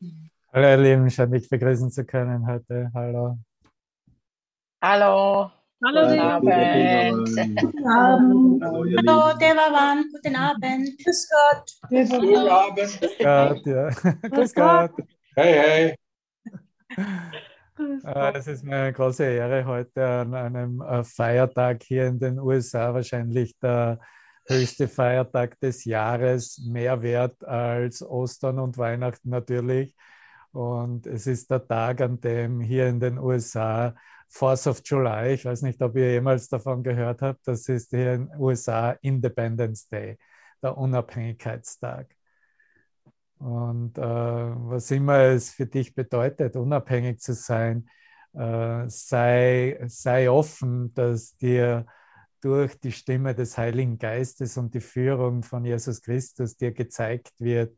Hallo ihr Lieben, schön dich begrüßen zu können heute. Hallo. Hallo. Hallo, Guten Abend. Abend. Abend. Hallo. Devavan, guten Abend. Grüß Gott. Guten Abend. Grüß Gott, ja. Grüß Gott. Hey, hey. Äh, Es ist mir eine große Ehre, heute an einem äh, Feiertag hier in den USA, wahrscheinlich der höchste Feiertag des Jahres, mehr wert als Ostern und Weihnachten natürlich. Und es ist der Tag, an dem hier in den USA Fourth of July, ich weiß nicht, ob ihr jemals davon gehört habt, das ist hier in den USA Independence Day, der Unabhängigkeitstag. Und äh, was immer es für dich bedeutet, unabhängig zu sein, äh, sei, sei offen, dass dir durch die Stimme des Heiligen Geistes und die Führung von Jesus Christus dir gezeigt wird,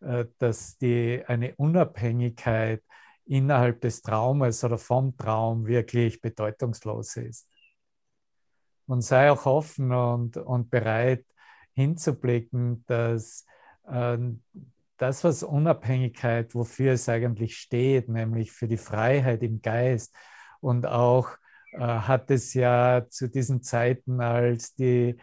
äh, dass die, eine Unabhängigkeit innerhalb des Traumes oder vom Traum wirklich bedeutungslos ist. Und sei auch offen und, und bereit hinzublicken, dass äh, das, was Unabhängigkeit, wofür es eigentlich steht, nämlich für die Freiheit im Geist und auch hat es ja zu diesen Zeiten, als die,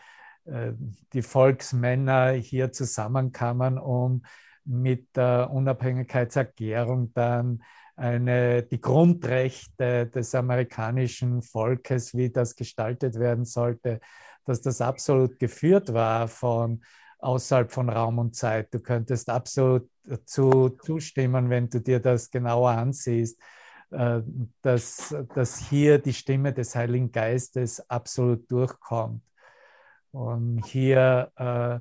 äh, die Volksmänner hier zusammenkamen, um mit der Unabhängigkeitserklärung dann eine, die Grundrechte des amerikanischen Volkes, wie das gestaltet werden sollte, dass das absolut geführt war von außerhalb von Raum und Zeit. Du könntest absolut dazu zustimmen, wenn du dir das genauer ansiehst, äh, dass, dass hier die Stimme des Heiligen Geistes absolut durchkommt. Und hier äh,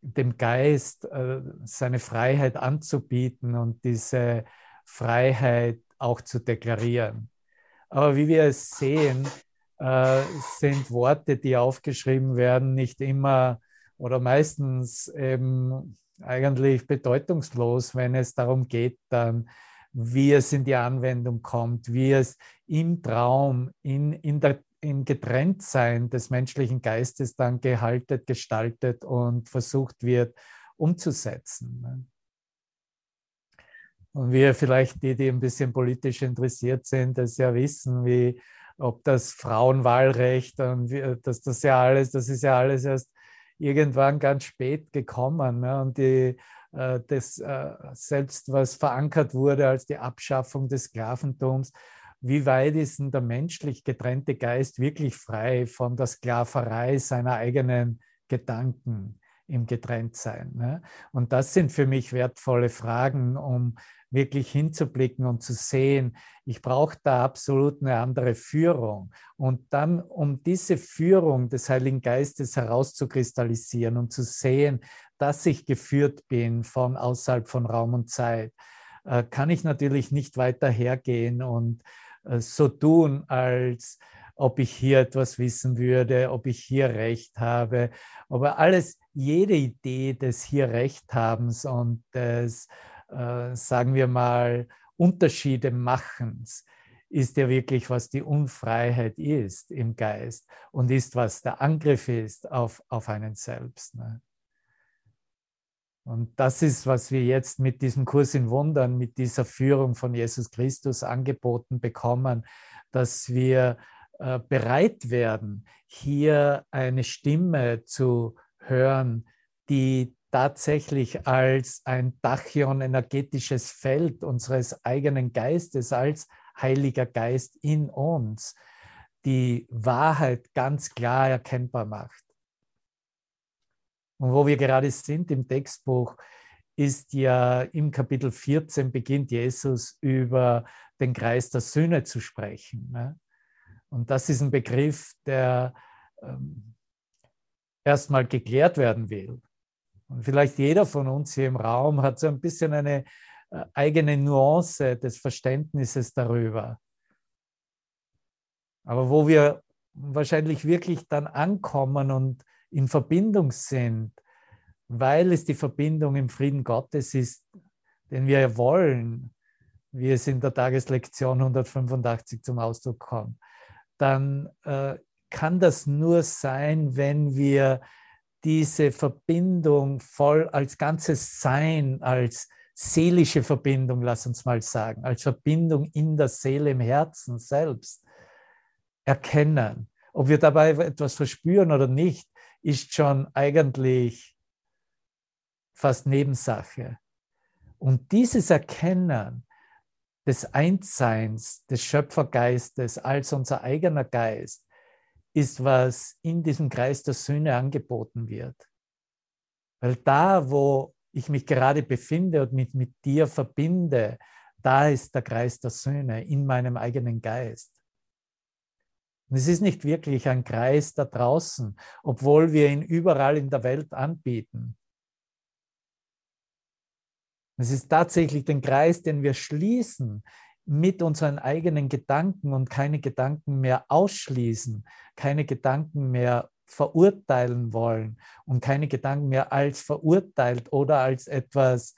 dem Geist äh, seine Freiheit anzubieten und diese Freiheit auch zu deklarieren. Aber wie wir es sehen, äh, sind Worte, die aufgeschrieben werden, nicht immer oder meistens eben eigentlich bedeutungslos, wenn es darum geht, dann, wie es in die Anwendung kommt, wie es im Traum, in, in der, im Getrenntsein des menschlichen Geistes dann gehalten, gestaltet und versucht wird umzusetzen. Ne? Und wir vielleicht die, die ein bisschen politisch interessiert sind, das ja wissen, wie ob das Frauenwahlrecht und wie, dass das ja alles, das ist ja alles erst irgendwann ganz spät gekommen. Ne? Und die, das, äh, selbst was verankert wurde als die Abschaffung des Sklaventums, wie weit ist denn der menschlich getrennte Geist wirklich frei von der Sklaverei seiner eigenen Gedanken im Getrenntsein? Ne? Und das sind für mich wertvolle Fragen, um wirklich hinzublicken und zu sehen, ich brauche da absolut eine andere Führung. Und dann, um diese Führung des Heiligen Geistes herauszukristallisieren und zu sehen, dass ich geführt bin von außerhalb von Raum und Zeit, äh, kann ich natürlich nicht weiter hergehen und äh, so tun, als ob ich hier etwas wissen würde, ob ich hier Recht habe. Aber alles, jede Idee des hier Rechthabens und des äh, sagen wir mal, Unterschiede machens, ist ja wirklich, was die Unfreiheit ist im Geist und ist, was der Angriff ist auf, auf einen selbst. Ne? Und das ist, was wir jetzt mit diesem Kurs in Wundern, mit dieser Führung von Jesus Christus angeboten bekommen, dass wir äh, bereit werden, hier eine Stimme zu hören, die tatsächlich als ein Tachyon-energetisches Feld unseres eigenen Geistes, als Heiliger Geist in uns, die Wahrheit ganz klar erkennbar macht. Und wo wir gerade sind im Textbuch, ist ja im Kapitel 14 beginnt Jesus über den Kreis der Sühne zu sprechen. Ne? Und das ist ein Begriff, der ähm, erstmal geklärt werden will. Und vielleicht jeder von uns hier im Raum hat so ein bisschen eine äh, eigene Nuance des Verständnisses darüber. Aber wo wir wahrscheinlich wirklich dann ankommen und in Verbindung sind, weil es die Verbindung im Frieden Gottes ist, den wir wollen, wie es in der Tageslektion 185 zum Ausdruck kommt, dann äh, kann das nur sein, wenn wir diese Verbindung voll als ganzes Sein, als seelische Verbindung, lass uns mal sagen, als Verbindung in der Seele, im Herzen selbst erkennen. Ob wir dabei etwas verspüren oder nicht, ist schon eigentlich fast Nebensache. Und dieses Erkennen des Einsseins, des Schöpfergeistes als unser eigener Geist, ist, was in diesem Kreis der Söhne angeboten wird. Weil da, wo ich mich gerade befinde und mich mit dir verbinde, da ist der Kreis der Söhne in meinem eigenen Geist. Und es ist nicht wirklich ein Kreis da draußen, obwohl wir ihn überall in der Welt anbieten. Es ist tatsächlich den Kreis, den wir schließen mit unseren eigenen Gedanken und keine Gedanken mehr ausschließen, keine Gedanken mehr verurteilen wollen und keine Gedanken mehr als verurteilt oder als etwas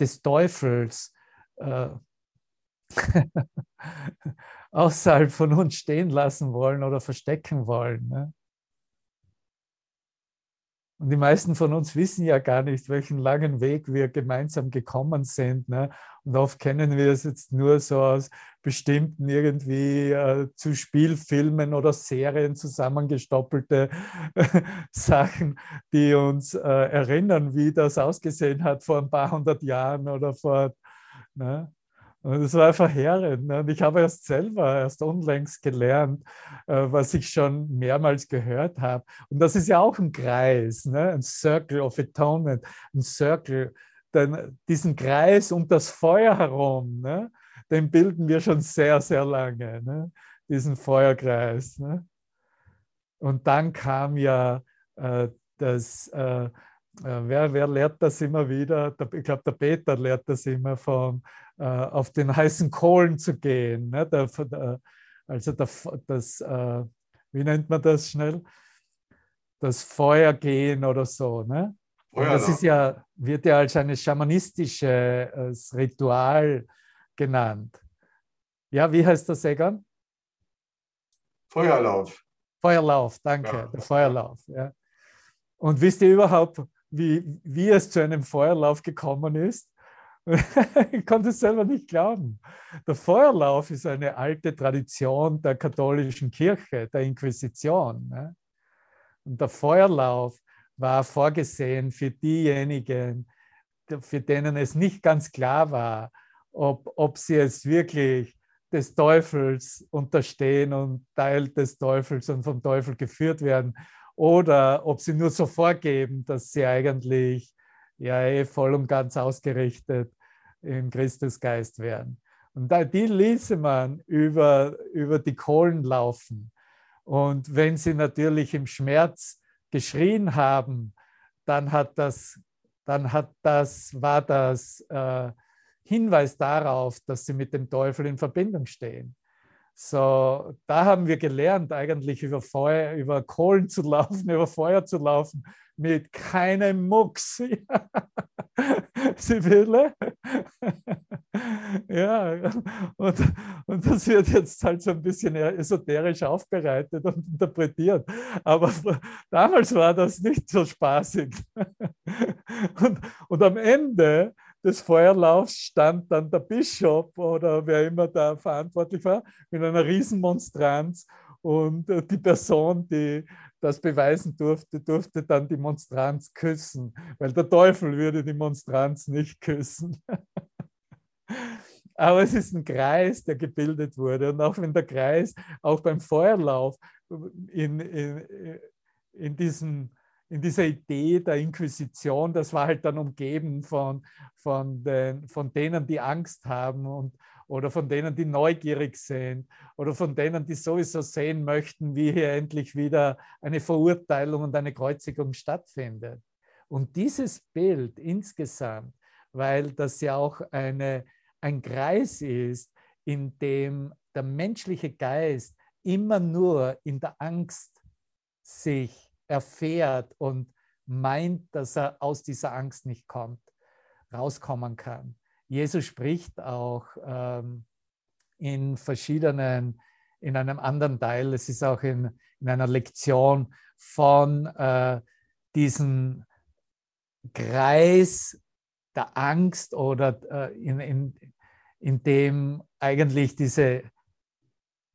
des Teufels äh, außerhalb von uns stehen lassen wollen oder verstecken wollen. Ne? Und die meisten von uns wissen ja gar nicht, welchen langen Weg wir gemeinsam gekommen sind. Ne? Und oft kennen wir es jetzt nur so aus bestimmten irgendwie äh, zu Spielfilmen oder Serien zusammengestoppelte äh, Sachen, die uns äh, erinnern, wie das ausgesehen hat vor ein paar hundert Jahren oder vor. Ne? Und es war verheerend. Ne? Und ich habe erst selber, erst unlängst gelernt, äh, was ich schon mehrmals gehört habe. Und das ist ja auch ein Kreis, ne? ein Circle of Atonement, ein Circle, denn diesen Kreis um das Feuer herum, ne? den bilden wir schon sehr, sehr lange, ne? diesen Feuerkreis. Ne? Und dann kam ja äh, das, äh, wer, wer lehrt das immer wieder? Ich glaube, der Peter lehrt das immer vom äh, auf den heißen Kohlen zu gehen. Ne? Der, der, also der, das, äh, wie nennt man das schnell? Das Feuer gehen oder so. Ne? das ist ja, wird ja als ein schamanistisches Ritual genannt. Ja, wie heißt das, Egan? Feuerlauf. Feuerlauf, danke, ja. der Feuerlauf. Ja. Und wisst ihr überhaupt, wie, wie es zu einem Feuerlauf gekommen ist? ich konnte es selber nicht glauben. Der Feuerlauf ist eine alte Tradition der katholischen Kirche, der Inquisition. Ne? Und der Feuerlauf war vorgesehen für diejenigen, für denen es nicht ganz klar war, ob, ob sie es wirklich des Teufels unterstehen und Teil des Teufels und vom Teufel geführt werden oder ob sie nur so vorgeben, dass sie eigentlich ja eh voll und ganz ausgerichtet im Christusgeist werden. Und die ließe man über, über die Kohlen laufen. Und wenn sie natürlich im Schmerz geschrien haben, dann hat das, dann hat das, war das äh, Hinweis darauf, dass sie mit dem Teufel in Verbindung stehen. So, da haben wir gelernt, eigentlich über Feuer, über Kohlen zu laufen, über Feuer zu laufen, mit keinem Mucks. Sibylle? ja, und, und das wird jetzt halt so ein bisschen esoterisch aufbereitet und interpretiert. Aber damals war das nicht so spaßig. und, und am Ende des Feuerlaufs stand dann der Bischof oder wer immer da verantwortlich war, mit einer Riesenmonstranz. Und äh, die Person, die das beweisen durfte, durfte dann die Monstranz küssen, weil der Teufel würde die Monstranz nicht küssen. Aber es ist ein Kreis, der gebildet wurde. Und auch wenn der Kreis auch beim Feuerlauf in, in, in diesem in dieser Idee der Inquisition, das war halt dann umgeben von, von, den, von denen, die Angst haben und, oder von denen, die neugierig sind oder von denen, die sowieso sehen möchten, wie hier endlich wieder eine Verurteilung und eine Kreuzigung stattfindet. Und dieses Bild insgesamt, weil das ja auch eine, ein Kreis ist, in dem der menschliche Geist immer nur in der Angst sich erfährt und meint, dass er aus dieser Angst nicht kommt, rauskommen kann. Jesus spricht auch ähm, in verschiedenen, in einem anderen Teil, es ist auch in, in einer Lektion von äh, diesem Kreis der Angst oder äh, in, in, in dem eigentlich diese,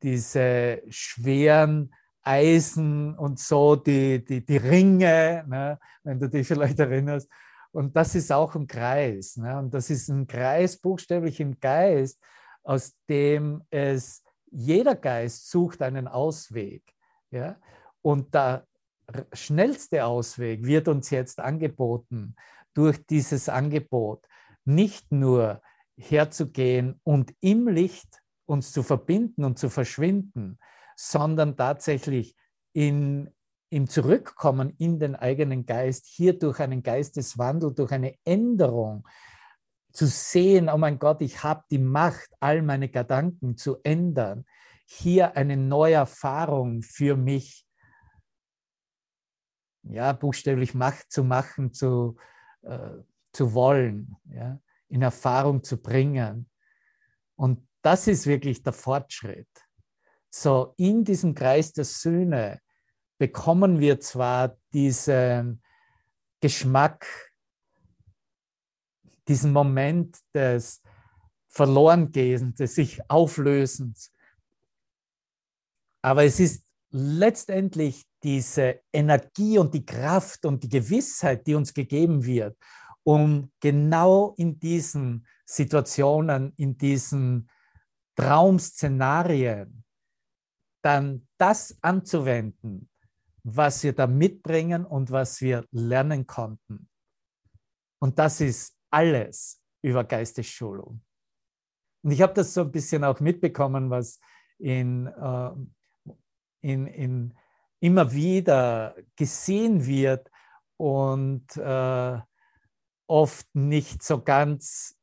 diese schweren Eisen und so, die, die, die Ringe, ne, wenn du dich vielleicht erinnerst. Und das ist auch ein Kreis. Ne? Und das ist ein Kreis, buchstäblich im Geist, aus dem es jeder Geist sucht einen Ausweg. Ja? Und der schnellste Ausweg wird uns jetzt angeboten durch dieses Angebot, nicht nur herzugehen und im Licht uns zu verbinden und zu verschwinden, sondern tatsächlich in, im Zurückkommen in den eigenen Geist, hier durch einen Geisteswandel, durch eine Änderung, zu sehen, oh mein Gott, ich habe die Macht, all meine Gedanken zu ändern, hier eine neue Erfahrung für mich, ja, buchstäblich Macht zu machen, zu, äh, zu wollen, ja, in Erfahrung zu bringen. Und das ist wirklich der Fortschritt. So, in diesem Kreis der Söhne bekommen wir zwar diesen Geschmack, diesen Moment des Verlorengehens, des sich Auflösens, aber es ist letztendlich diese Energie und die Kraft und die Gewissheit, die uns gegeben wird, um genau in diesen Situationen, in diesen Traumszenarien dann das anzuwenden, was wir da mitbringen und was wir lernen konnten. Und das ist alles über Geistesschulung. Und ich habe das so ein bisschen auch mitbekommen, was in, äh, in, in immer wieder gesehen wird und äh, oft nicht so ganz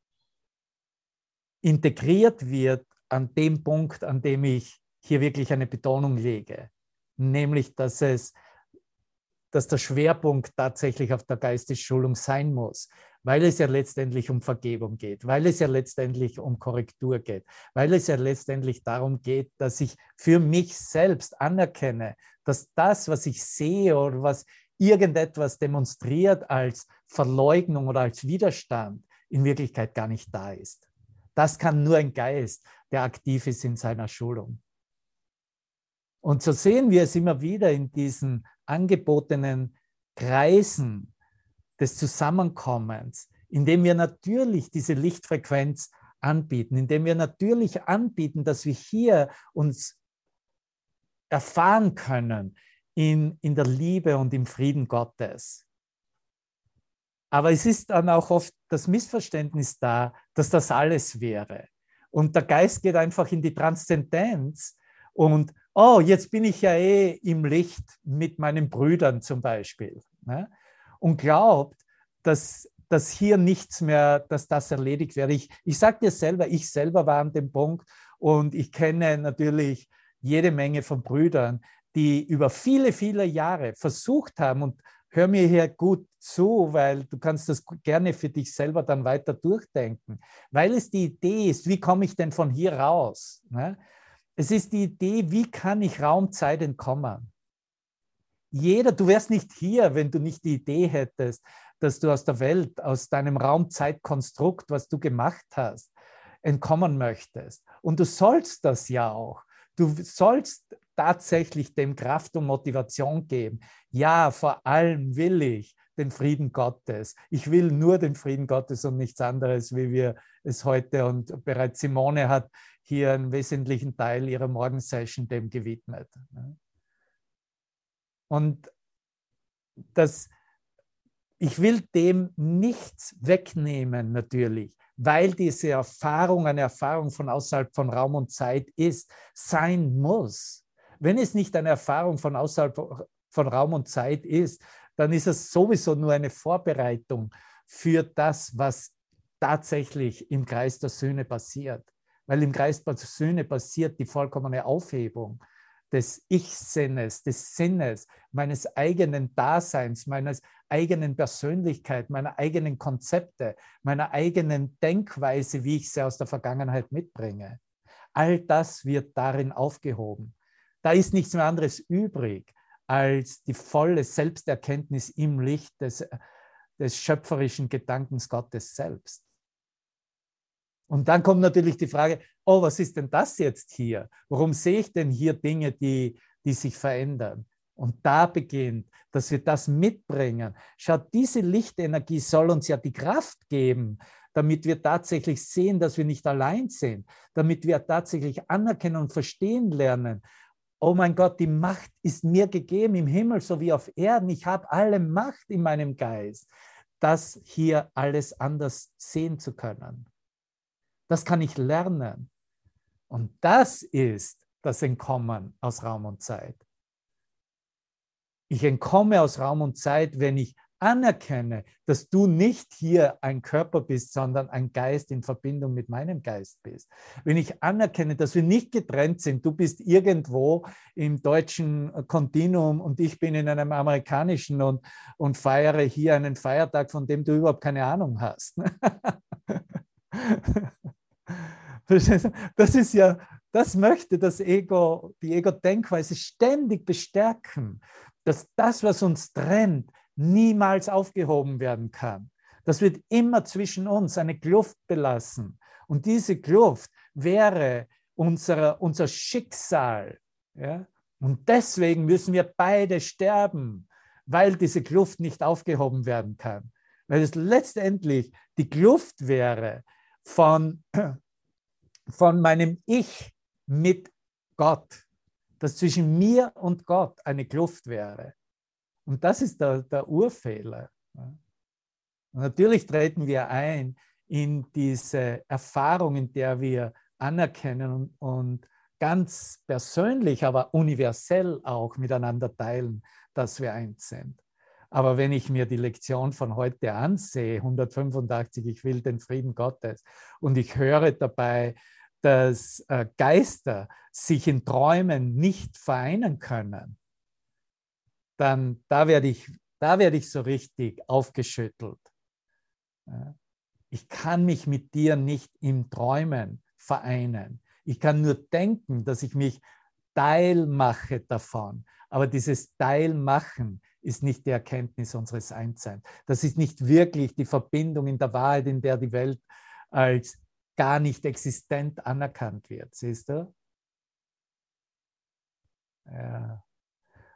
integriert wird an dem Punkt, an dem ich hier wirklich eine Betonung lege, nämlich dass es dass der Schwerpunkt tatsächlich auf der Geistesschulung sein muss, weil es ja letztendlich um Vergebung geht, weil es ja letztendlich um Korrektur geht, weil es ja letztendlich darum geht, dass ich für mich selbst anerkenne, dass das, was ich sehe oder was irgendetwas demonstriert als Verleugnung oder als Widerstand, in Wirklichkeit gar nicht da ist. Das kann nur ein Geist, der aktiv ist in seiner Schulung. Und so sehen wir es immer wieder in diesen angebotenen Kreisen des Zusammenkommens, indem wir natürlich diese Lichtfrequenz anbieten, indem wir natürlich anbieten, dass wir hier uns erfahren können in, in der Liebe und im Frieden Gottes. Aber es ist dann auch oft das Missverständnis da, dass das alles wäre. Und der Geist geht einfach in die Transzendenz und oh, jetzt bin ich ja eh im Licht mit meinen Brüdern zum Beispiel. Ne? Und glaubt, dass, dass hier nichts mehr, dass das erledigt werde. Ich, ich sage dir selber, ich selber war an dem Punkt und ich kenne natürlich jede Menge von Brüdern, die über viele, viele Jahre versucht haben und hör mir hier gut zu, weil du kannst das gerne für dich selber dann weiter durchdenken, weil es die Idee ist, wie komme ich denn von hier raus? Ne? Es ist die Idee, wie kann ich Raumzeit entkommen? Jeder, du wärst nicht hier, wenn du nicht die Idee hättest, dass du aus der Welt, aus deinem Raumzeitkonstrukt, was du gemacht hast, entkommen möchtest. Und du sollst das ja auch. Du sollst tatsächlich dem Kraft und Motivation geben. Ja, vor allem will ich den Frieden Gottes. Ich will nur den Frieden Gottes und nichts anderes, wie wir es heute und bereits Simone hat hier einen wesentlichen Teil ihrer Morgensession dem gewidmet. Ne? Und das, ich will dem nichts wegnehmen, natürlich, weil diese Erfahrung eine Erfahrung von außerhalb von Raum und Zeit ist, sein muss. Wenn es nicht eine Erfahrung von außerhalb von Raum und Zeit ist, dann ist es sowieso nur eine Vorbereitung für das, was tatsächlich im Kreis der Söhne passiert weil im Geist der Söhne passiert die vollkommene Aufhebung des Ich-Sinnes, des Sinnes, meines eigenen Daseins, meiner eigenen Persönlichkeit, meiner eigenen Konzepte, meiner eigenen Denkweise, wie ich sie aus der Vergangenheit mitbringe. All das wird darin aufgehoben. Da ist nichts mehr anderes übrig als die volle Selbsterkenntnis im Licht des, des schöpferischen Gedankens Gottes selbst. Und dann kommt natürlich die Frage, oh, was ist denn das jetzt hier? Warum sehe ich denn hier Dinge, die, die sich verändern? Und da beginnt, dass wir das mitbringen. Schaut, diese Lichtenergie soll uns ja die Kraft geben, damit wir tatsächlich sehen, dass wir nicht allein sind, damit wir tatsächlich anerkennen und verstehen lernen. Oh mein Gott, die Macht ist mir gegeben im Himmel sowie auf Erden. Ich habe alle Macht in meinem Geist, das hier alles anders sehen zu können. Das kann ich lernen. Und das ist das Entkommen aus Raum und Zeit. Ich entkomme aus Raum und Zeit, wenn ich anerkenne, dass du nicht hier ein Körper bist, sondern ein Geist in Verbindung mit meinem Geist bist. Wenn ich anerkenne, dass wir nicht getrennt sind, du bist irgendwo im deutschen Kontinuum und ich bin in einem amerikanischen und, und feiere hier einen Feiertag, von dem du überhaupt keine Ahnung hast. Das ist ja, das möchte das Ego, die Ego-Denkweise ständig bestärken, dass das, was uns trennt, niemals aufgehoben werden kann. Das wird immer zwischen uns eine Kluft belassen. Und diese Kluft wäre unser, unser Schicksal. Ja? Und deswegen müssen wir beide sterben, weil diese Kluft nicht aufgehoben werden kann. Weil es letztendlich die Kluft wäre von von meinem Ich mit Gott, dass zwischen mir und Gott eine Kluft wäre. Und das ist der, der Urfehler. Und natürlich treten wir ein in diese Erfahrung, in der wir anerkennen und, und ganz persönlich, aber universell auch miteinander teilen, dass wir eins sind. Aber wenn ich mir die Lektion von heute ansehe, 185, ich will den Frieden Gottes, und ich höre dabei, dass äh, Geister sich in Träumen nicht vereinen können, dann da werde ich, da werde ich so richtig aufgeschüttelt. Ich kann mich mit dir nicht im Träumen vereinen. Ich kann nur denken, dass ich mich Teil mache davon. Aber dieses Teilmachen ist nicht die Erkenntnis unseres Einsseins. Das ist nicht wirklich die Verbindung in der Wahrheit, in der die Welt als gar nicht existent anerkannt wird. Siehst du? Ja.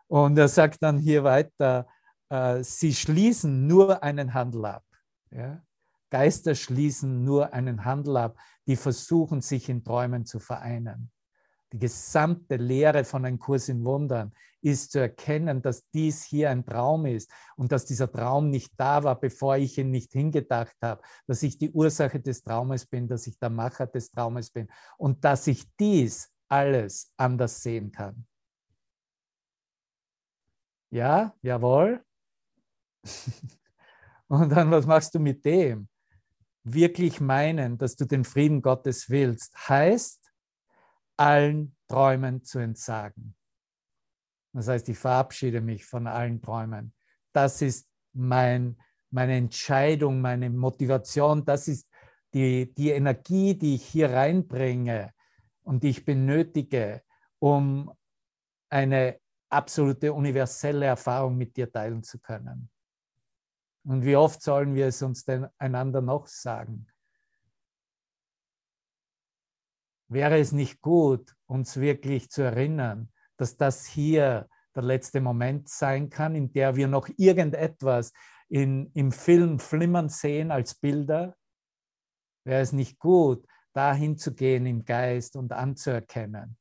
Und er sagt dann hier weiter, äh, sie schließen nur einen Handel ab. Ja? Geister schließen nur einen Handel ab, die versuchen, sich in Träumen zu vereinen. Die gesamte Lehre von einem Kurs in Wundern ist zu erkennen, dass dies hier ein Traum ist und dass dieser Traum nicht da war, bevor ich ihn nicht hingedacht habe, dass ich die Ursache des Traumes bin, dass ich der Macher des Traumes bin und dass ich dies alles anders sehen kann. Ja, jawohl. Und dann, was machst du mit dem? Wirklich meinen, dass du den Frieden Gottes willst, heißt, allen Träumen zu entsagen. Das heißt, ich verabschiede mich von allen Träumen. Das ist mein, meine Entscheidung, meine Motivation. Das ist die, die Energie, die ich hier reinbringe und die ich benötige, um eine absolute universelle Erfahrung mit dir teilen zu können. Und wie oft sollen wir es uns denn einander noch sagen? Wäre es nicht gut, uns wirklich zu erinnern, dass das hier der letzte Moment sein kann, in der wir noch irgendetwas in, im Film flimmern sehen als Bilder? Wäre es nicht gut, dahin zu gehen im Geist und anzuerkennen?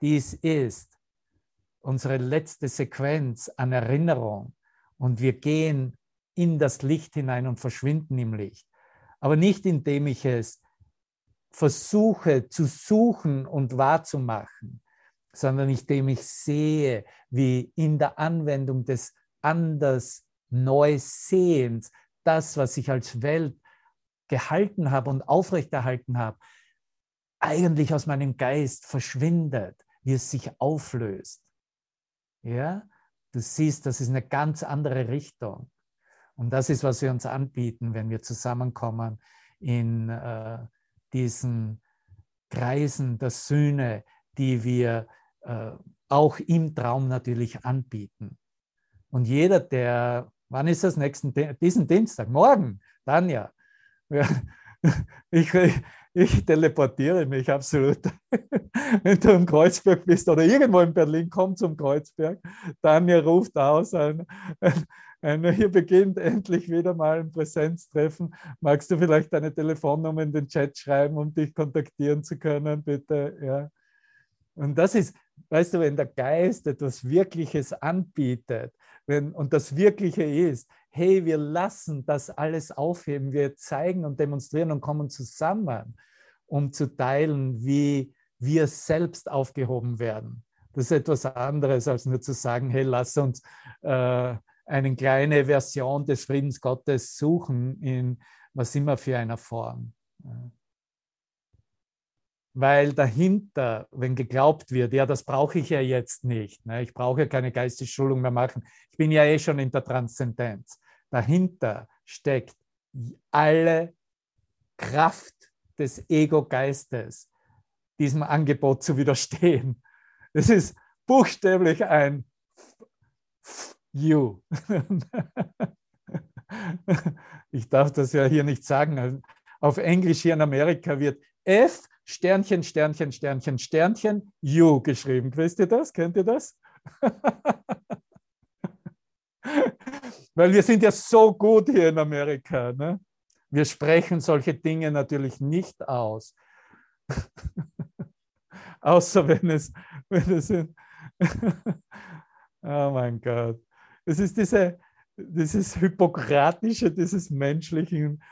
Dies ist unsere letzte Sequenz an Erinnerung und wir gehen in das Licht hinein und verschwinden im Licht. Aber nicht indem ich es versuche zu suchen und wahrzumachen, sondern indem ich sehe, wie in der Anwendung des anders Neusehens das, was ich als Welt gehalten habe und aufrechterhalten habe, eigentlich aus meinem Geist verschwindet, wie es sich auflöst. Ja, du siehst, das ist eine ganz andere Richtung. Und das ist, was wir uns anbieten, wenn wir zusammenkommen in äh, diesen Kreisen der Sühne, die wir äh, auch im Traum natürlich anbieten. Und jeder, der Wann ist das nächsten, diesen Dienstag? Morgen, dann ja. Ich, ich teleportiere mich absolut. Wenn du im Kreuzberg bist oder irgendwo in Berlin, komm zum Kreuzberg. Tanja ruft aus, ein, ein, ein, hier beginnt endlich wieder mal ein Präsenztreffen. Magst du vielleicht deine Telefonnummer in den Chat schreiben, um dich kontaktieren zu können, bitte? Ja. Und das ist, weißt du, wenn der Geist etwas Wirkliches anbietet, wenn, und das Wirkliche ist, hey, wir lassen das alles aufheben, wir zeigen und demonstrieren und kommen zusammen, um zu teilen, wie wir selbst aufgehoben werden. Das ist etwas anderes, als nur zu sagen, hey, lass uns äh, eine kleine Version des Friedens Gottes suchen in was immer für einer Form. Ja weil dahinter, wenn geglaubt wird, ja, das brauche ich ja jetzt nicht, ne? ich brauche ja keine Geistesschulung mehr machen, ich bin ja eh schon in der Transzendenz. Dahinter steckt alle Kraft des Ego-Geistes, diesem Angebot zu widerstehen. Es ist buchstäblich ein You. ich darf das ja hier nicht sagen. Auf Englisch hier in Amerika wird F Sternchen, Sternchen, Sternchen, Sternchen, you geschrieben. Wisst ihr das? Kennt ihr das? Weil wir sind ja so gut hier in Amerika. Ne? Wir sprechen solche Dinge natürlich nicht aus. Außer wenn es, wenn es in oh mein Gott. Es ist diese, dieses Hypokratische dieses menschlichen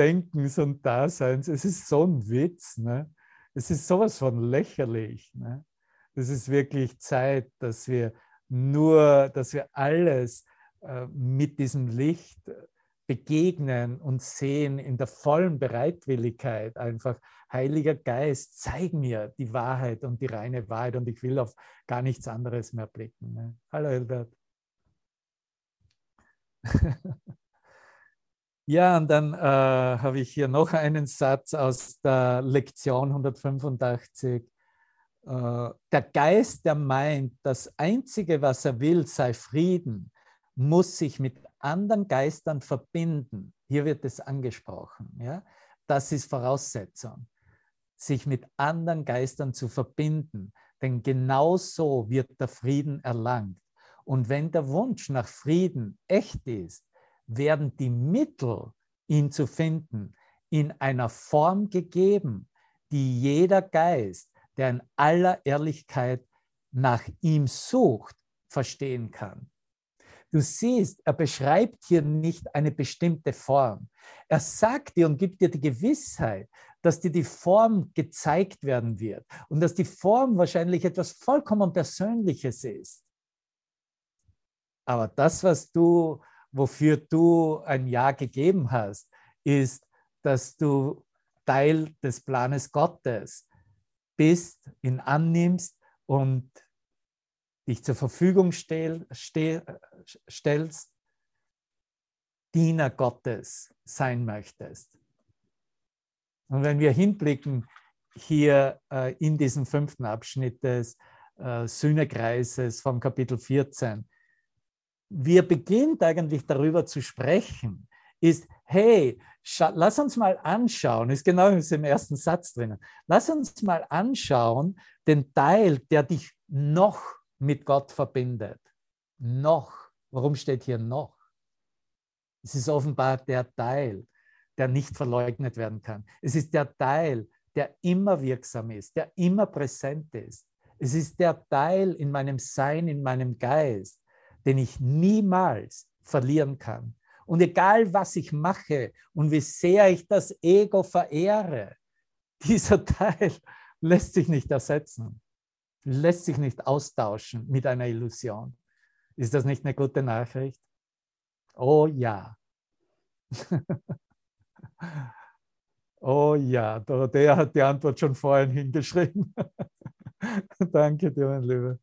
Denkens und Daseins. Es ist so ein Witz. Ne? Es ist sowas von lächerlich. Ne? Es ist wirklich Zeit, dass wir nur, dass wir alles äh, mit diesem Licht begegnen und sehen in der vollen Bereitwilligkeit. Einfach, Heiliger Geist, zeig mir die Wahrheit und die reine Wahrheit und ich will auf gar nichts anderes mehr blicken. Ne? Hallo, Hilbert. Ja, und dann äh, habe ich hier noch einen Satz aus der Lektion 185. Äh, der Geist, der meint, das Einzige, was er will, sei Frieden, muss sich mit anderen Geistern verbinden. Hier wird es angesprochen. Ja? Das ist Voraussetzung, sich mit anderen Geistern zu verbinden. Denn genau so wird der Frieden erlangt. Und wenn der Wunsch nach Frieden echt ist, werden die Mittel, ihn zu finden, in einer Form gegeben, die jeder Geist, der in aller Ehrlichkeit nach ihm sucht, verstehen kann. Du siehst, er beschreibt hier nicht eine bestimmte Form. Er sagt dir und gibt dir die Gewissheit, dass dir die Form gezeigt werden wird und dass die Form wahrscheinlich etwas vollkommen Persönliches ist. Aber das, was du wofür du ein Ja gegeben hast, ist, dass du Teil des Planes Gottes bist, ihn annimmst und dich zur Verfügung stell, stell, stellst, Diener Gottes sein möchtest. Und wenn wir hinblicken hier äh, in diesem fünften Abschnitt des äh, Sühnekreises vom Kapitel 14, wir beginnt eigentlich darüber zu sprechen, ist, hey, lass uns mal anschauen, ist genau im ersten Satz drinnen, lass uns mal anschauen den Teil, der dich noch mit Gott verbindet. Noch. Warum steht hier noch? Es ist offenbar der Teil, der nicht verleugnet werden kann. Es ist der Teil, der immer wirksam ist, der immer präsent ist. Es ist der Teil in meinem Sein, in meinem Geist, den ich niemals verlieren kann. Und egal, was ich mache und wie sehr ich das Ego verehre, dieser Teil lässt sich nicht ersetzen, lässt sich nicht austauschen mit einer Illusion. Ist das nicht eine gute Nachricht? Oh ja. oh ja, Dorothea hat die Antwort schon vorhin hingeschrieben. Danke dir, mein Lieber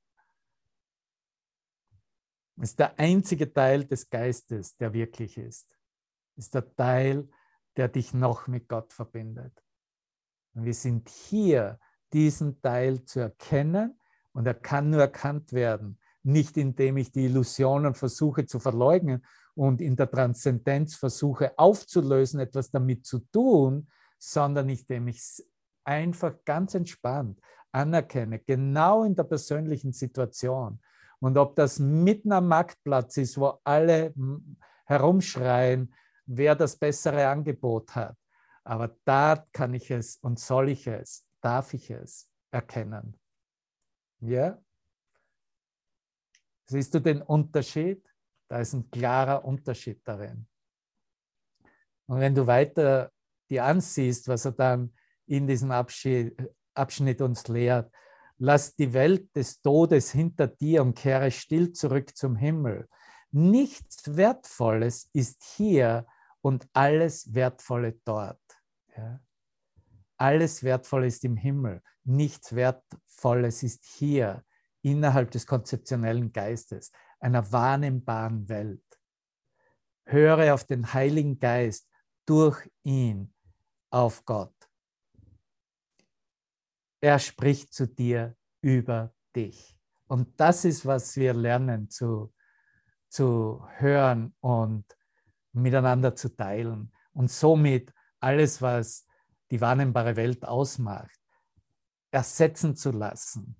ist der einzige Teil des Geistes, der wirklich ist. Ist der Teil, der dich noch mit Gott verbindet. Und wir sind hier, diesen Teil zu erkennen und er kann nur erkannt werden, nicht indem ich die Illusionen versuche zu verleugnen und in der Transzendenz versuche aufzulösen, etwas damit zu tun, sondern indem ich es einfach ganz entspannt anerkenne, genau in der persönlichen Situation. Und ob das mitten am Marktplatz ist, wo alle herumschreien, wer das bessere Angebot hat. Aber da kann ich es und soll ich es, darf ich es erkennen. Ja? Siehst du den Unterschied? Da ist ein klarer Unterschied darin. Und wenn du weiter dir ansiehst, was er dann in diesem Abschnitt uns lehrt, lass die Welt des Todes hinter dir und kehre still zurück zum Himmel. Nichts Wertvolles ist hier und alles Wertvolle dort. Ja? Alles Wertvolle ist im Himmel, nichts Wertvolles ist hier innerhalb des konzeptionellen Geistes, einer wahrnehmbaren Welt. Höre auf den Heiligen Geist durch ihn, auf Gott. Er spricht zu dir über dich. Und das ist, was wir lernen zu, zu hören und miteinander zu teilen. Und somit alles, was die wahrnehmbare Welt ausmacht, ersetzen zu lassen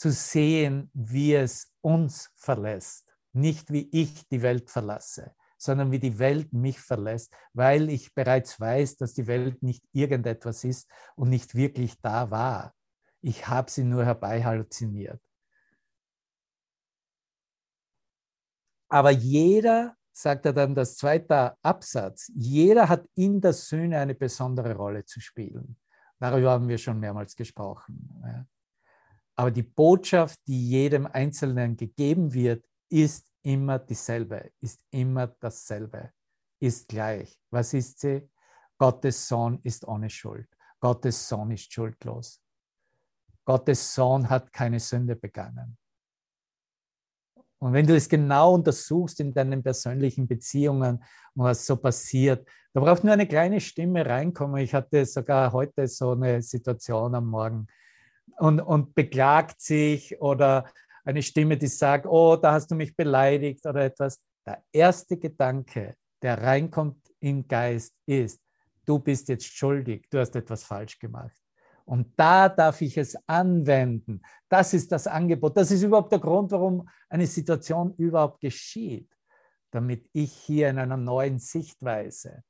zu sehen, wie es uns verlässt. Nicht wie ich die Welt verlasse, sondern wie die Welt mich verlässt, weil ich bereits weiß, dass die Welt nicht irgendetwas ist und nicht wirklich da war. Ich habe sie nur herbei halluziniert. Aber jeder, sagt er dann das zweite Absatz, jeder hat in der Sühne eine besondere Rolle zu spielen. Darüber haben wir schon mehrmals gesprochen. Aber die Botschaft, die jedem Einzelnen gegeben wird, ist immer dieselbe, ist immer dasselbe, ist gleich. Was ist sie? Gottes Sohn ist ohne Schuld. Gottes Sohn ist schuldlos. Gottes Sohn hat keine Sünde begangen. Und wenn du es genau untersuchst in deinen persönlichen Beziehungen, was so passiert, da braucht nur eine kleine Stimme reinkommen. Ich hatte sogar heute so eine Situation am Morgen und, und beklagt sich oder eine Stimme, die sagt, oh, da hast du mich beleidigt oder etwas. Der erste Gedanke, der reinkommt im Geist, ist, du bist jetzt schuldig, du hast etwas falsch gemacht. Und da darf ich es anwenden. Das ist das Angebot. Das ist überhaupt der Grund, warum eine Situation überhaupt geschieht, damit ich hier in einer neuen Sichtweise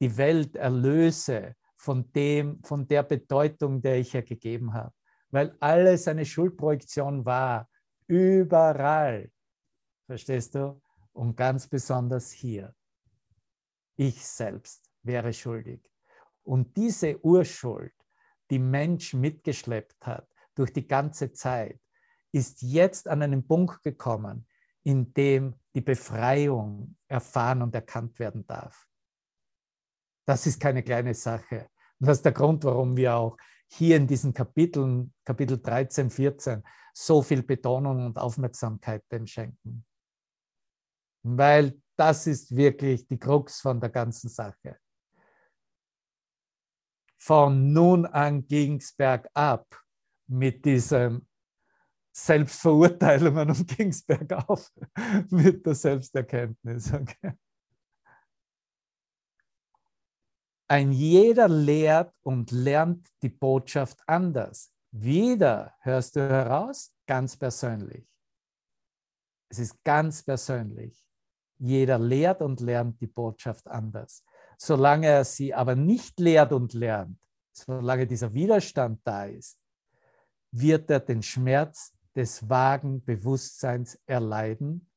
die Welt erlöse von, dem, von der Bedeutung, der ich ja gegeben habe. Weil alles eine Schuldprojektion war. Überall. Verstehst du? Und ganz besonders hier. Ich selbst wäre schuldig. Und diese Urschuld, die Mensch mitgeschleppt hat durch die ganze Zeit, ist jetzt an einen Punkt gekommen, in dem die Befreiung erfahren und erkannt werden darf. Das ist keine kleine Sache. Und das ist der Grund, warum wir auch hier in diesen Kapiteln, Kapitel 13, 14, so viel Betonung und Aufmerksamkeit dem schenken. Weil das ist wirklich die Krux von der ganzen Sache. Von nun an ging es bergab mit diesen Selbstverurteilungen und ging es bergauf mit der Selbsterkenntnis. Okay? Ein jeder lehrt und lernt die Botschaft anders. Wieder hörst du heraus, ganz persönlich. Es ist ganz persönlich. Jeder lehrt und lernt die Botschaft anders. Solange er sie aber nicht lehrt und lernt, solange dieser Widerstand da ist, wird er den Schmerz des vagen Bewusstseins erleiden,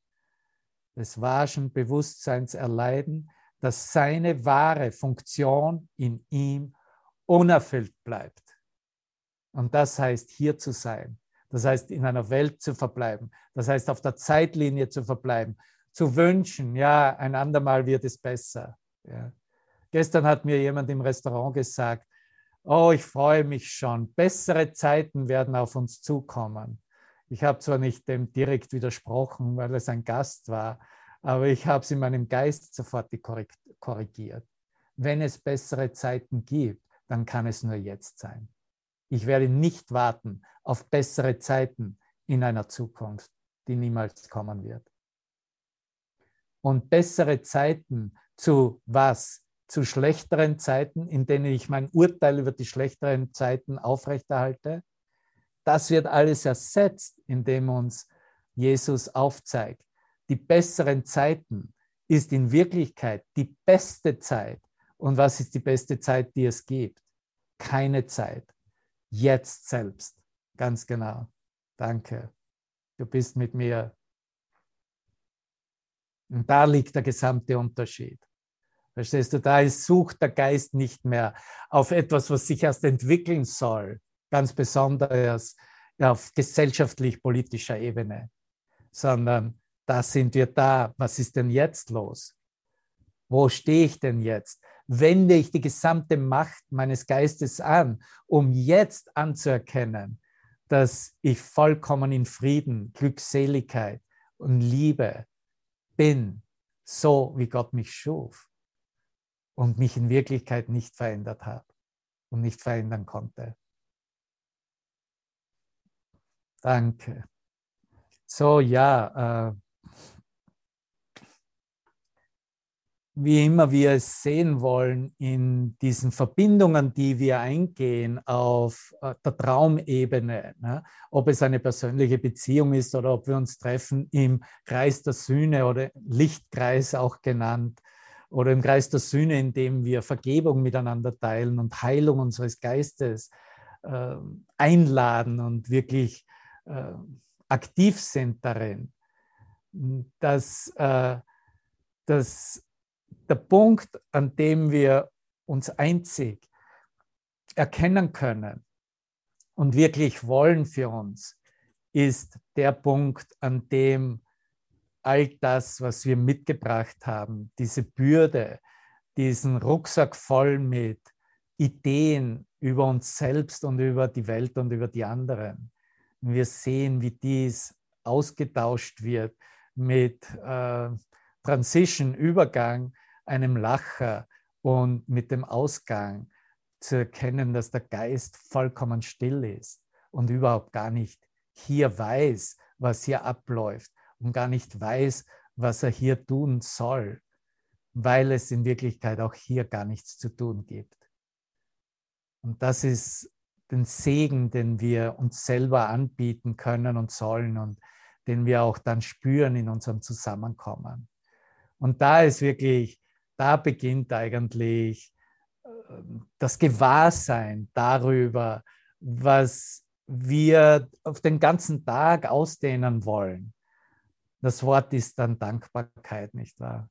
des vagen Bewusstseins erleiden, dass seine wahre Funktion in ihm unerfüllt bleibt. Und das heißt, hier zu sein. Das heißt, in einer Welt zu verbleiben. Das heißt, auf der Zeitlinie zu verbleiben. Zu wünschen, ja, ein andermal wird es besser. Ja. Gestern hat mir jemand im Restaurant gesagt, oh, ich freue mich schon. Bessere Zeiten werden auf uns zukommen. Ich habe zwar nicht dem direkt widersprochen, weil es ein Gast war, aber ich habe es in meinem Geist sofort korrigiert. Wenn es bessere Zeiten gibt, dann kann es nur jetzt sein. Ich werde nicht warten auf bessere Zeiten in einer Zukunft, die niemals kommen wird. und bessere Zeiten zu was? Zu schlechteren Zeiten, in denen ich mein Urteil über die schlechteren Zeiten aufrechterhalte. Das wird alles ersetzt, indem uns Jesus aufzeigt. Die besseren Zeiten ist in Wirklichkeit die beste Zeit. Und was ist die beste Zeit, die es gibt? Keine Zeit. Jetzt selbst. Ganz genau. Danke. Du bist mit mir. Und da liegt der gesamte Unterschied. Verstehst du? Da ist, sucht der Geist nicht mehr auf etwas, was sich erst entwickeln soll, ganz besonders auf gesellschaftlich-politischer Ebene, sondern da sind wir da. Was ist denn jetzt los? Wo stehe ich denn jetzt? Wende ich die gesamte Macht meines Geistes an, um jetzt anzuerkennen, dass ich vollkommen in Frieden, Glückseligkeit und Liebe bin, so wie Gott mich schuf und mich in Wirklichkeit nicht verändert hat und nicht verändern konnte. Danke. So, ja, äh, wie immer wir es sehen wollen, in diesen Verbindungen, die wir eingehen auf äh, der Traumebene, ne? ob es eine persönliche Beziehung ist oder ob wir uns treffen im Kreis der Sühne oder Lichtkreis auch genannt, oder im Kreis der Sühne, in dem wir Vergebung miteinander teilen und Heilung unseres Geistes äh, einladen und wirklich äh, aktiv sind darin, dass, äh, dass der Punkt, an dem wir uns einzig erkennen können und wirklich wollen für uns, ist der Punkt, an dem all das, was wir mitgebracht haben, diese Bürde, diesen Rucksack voll mit Ideen über uns selbst und über die Welt und über die anderen. Wir sehen, wie dies ausgetauscht wird mit äh, Transition, Übergang einem Lacher und mit dem Ausgang zu erkennen, dass der Geist vollkommen still ist und überhaupt gar nicht hier weiß, was hier abläuft und gar nicht weiß, was er hier tun soll, weil es in Wirklichkeit auch hier gar nichts zu tun gibt. Und das ist den Segen, den wir uns selber anbieten können und sollen und den wir auch dann spüren in unserem Zusammenkommen. Und da ist wirklich da beginnt eigentlich ähm, das Gewahrsein darüber, was wir auf den ganzen Tag ausdehnen wollen. Das Wort ist dann Dankbarkeit, nicht wahr?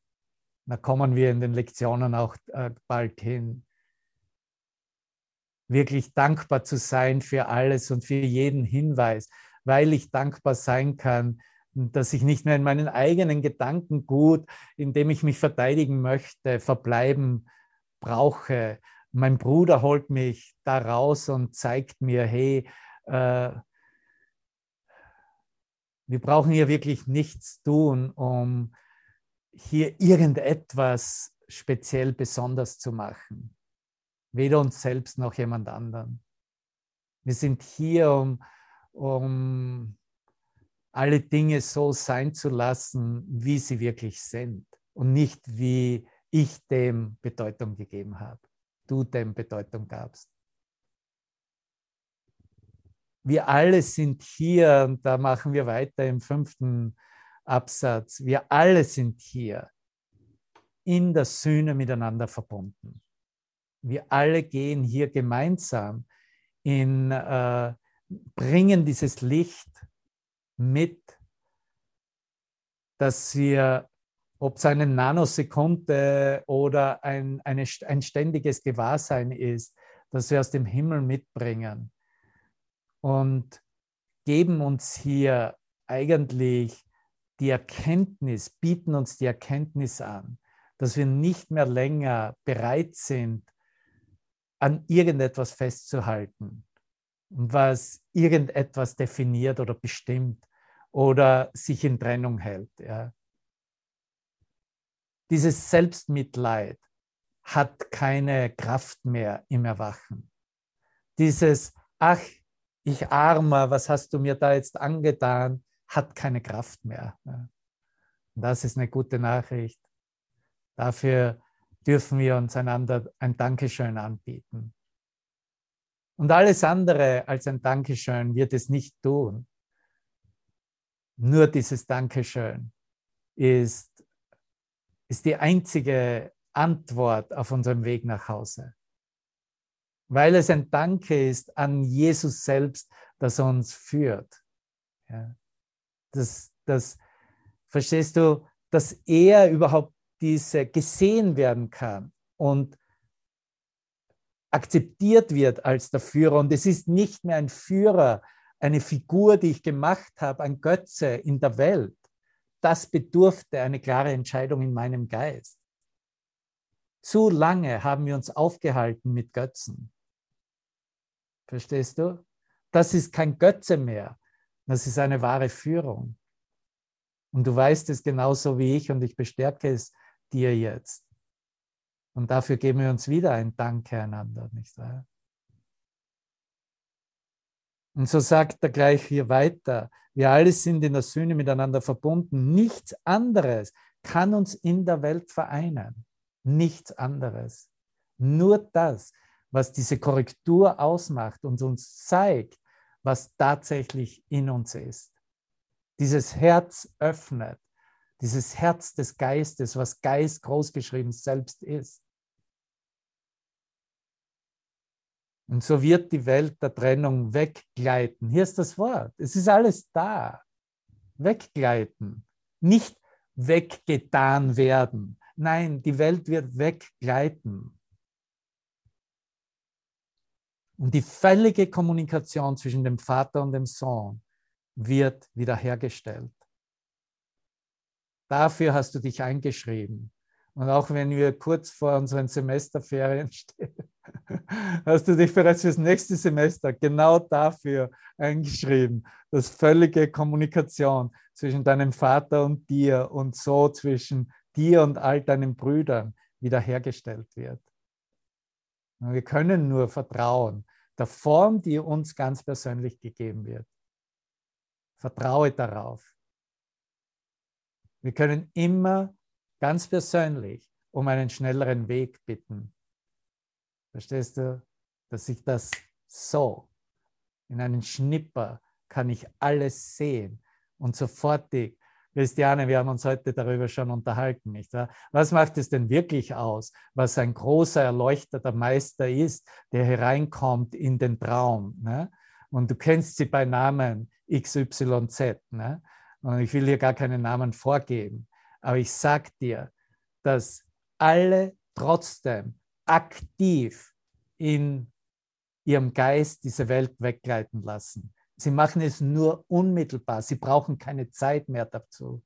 Da kommen wir in den Lektionen auch äh, bald hin. Wirklich dankbar zu sein für alles und für jeden Hinweis, weil ich dankbar sein kann dass ich nicht mehr in meinen eigenen Gedanken gut, indem ich mich verteidigen möchte, verbleiben brauche. Mein Bruder holt mich da raus und zeigt mir, hey, äh, wir brauchen hier wirklich nichts tun, um hier irgendetwas speziell besonders zu machen. Weder uns selbst noch jemand anderen. Wir sind hier, um, um alle Dinge so sein zu lassen, wie sie wirklich sind und nicht wie ich dem Bedeutung gegeben habe, du dem Bedeutung gabst. Wir alle sind hier, und da machen wir weiter im fünften Absatz, wir alle sind hier in der Sühne miteinander verbunden. Wir alle gehen hier gemeinsam in, äh, bringen dieses Licht mit, dass wir, ob es eine Nanosekunde oder ein, eine, ein ständiges Gewahrsein ist, dass wir aus dem Himmel mitbringen. Und geben uns hier eigentlich die Erkenntnis, bieten uns die Erkenntnis an, dass wir nicht mehr länger bereit sind, an irgendetwas festzuhalten, was irgendetwas definiert oder bestimmt oder sich in Trennung hält. Ja. Dieses Selbstmitleid hat keine Kraft mehr im Erwachen. Dieses, ach, ich armer, was hast du mir da jetzt angetan, hat keine Kraft mehr. Ja. Das ist eine gute Nachricht. Dafür dürfen wir uns einander ein Dankeschön anbieten. Und alles andere als ein Dankeschön wird es nicht tun. Nur dieses Dankeschön ist, ist die einzige Antwort auf unserem Weg nach Hause. Weil es ein Danke ist an Jesus selbst, das uns führt. Ja. Das, das, verstehst du, dass er überhaupt diese gesehen werden kann und akzeptiert wird als der Führer. Und es ist nicht mehr ein Führer, eine Figur, die ich gemacht habe, ein Götze in der Welt. Das bedurfte eine klare Entscheidung in meinem Geist. Zu lange haben wir uns aufgehalten mit Götzen. Verstehst du? Das ist kein Götze mehr. Das ist eine wahre Führung. Und du weißt es genauso wie ich und ich bestärke es dir jetzt. Und dafür geben wir uns wieder ein Danke einander, nicht wahr? Und so sagt er gleich hier weiter, wir alle sind in der Sühne miteinander verbunden. Nichts anderes kann uns in der Welt vereinen. Nichts anderes. Nur das, was diese Korrektur ausmacht und uns zeigt, was tatsächlich in uns ist. Dieses Herz öffnet, dieses Herz des Geistes, was Geist großgeschrieben selbst ist. Und so wird die Welt der Trennung weggleiten. Hier ist das Wort. Es ist alles da. Weggleiten. Nicht weggetan werden. Nein, die Welt wird weggleiten. Und die völlige Kommunikation zwischen dem Vater und dem Sohn wird wiederhergestellt. Dafür hast du dich eingeschrieben. Und auch wenn wir kurz vor unseren Semesterferien stehen, hast du dich bereits fürs nächste Semester genau dafür eingeschrieben, dass völlige Kommunikation zwischen deinem Vater und dir und so zwischen dir und all deinen Brüdern wiederhergestellt wird. Wir können nur vertrauen der Form, die uns ganz persönlich gegeben wird. Vertraue darauf. Wir können immer ganz persönlich um einen schnelleren Weg bitten. Verstehst du, dass ich das so in einen Schnipper kann ich alles sehen und sofortig Christiane, wir haben uns heute darüber schon unterhalten, nicht wahr? Was macht es denn wirklich aus, was ein großer, erleuchteter Meister ist, der hereinkommt in den Traum? Ne? Und du kennst sie bei Namen XYZ. Ne? Und ich will hier gar keinen Namen vorgeben. Aber ich sage dir, dass alle trotzdem aktiv in ihrem Geist diese Welt weggleiten lassen. Sie machen es nur unmittelbar. Sie brauchen keine Zeit mehr dazu.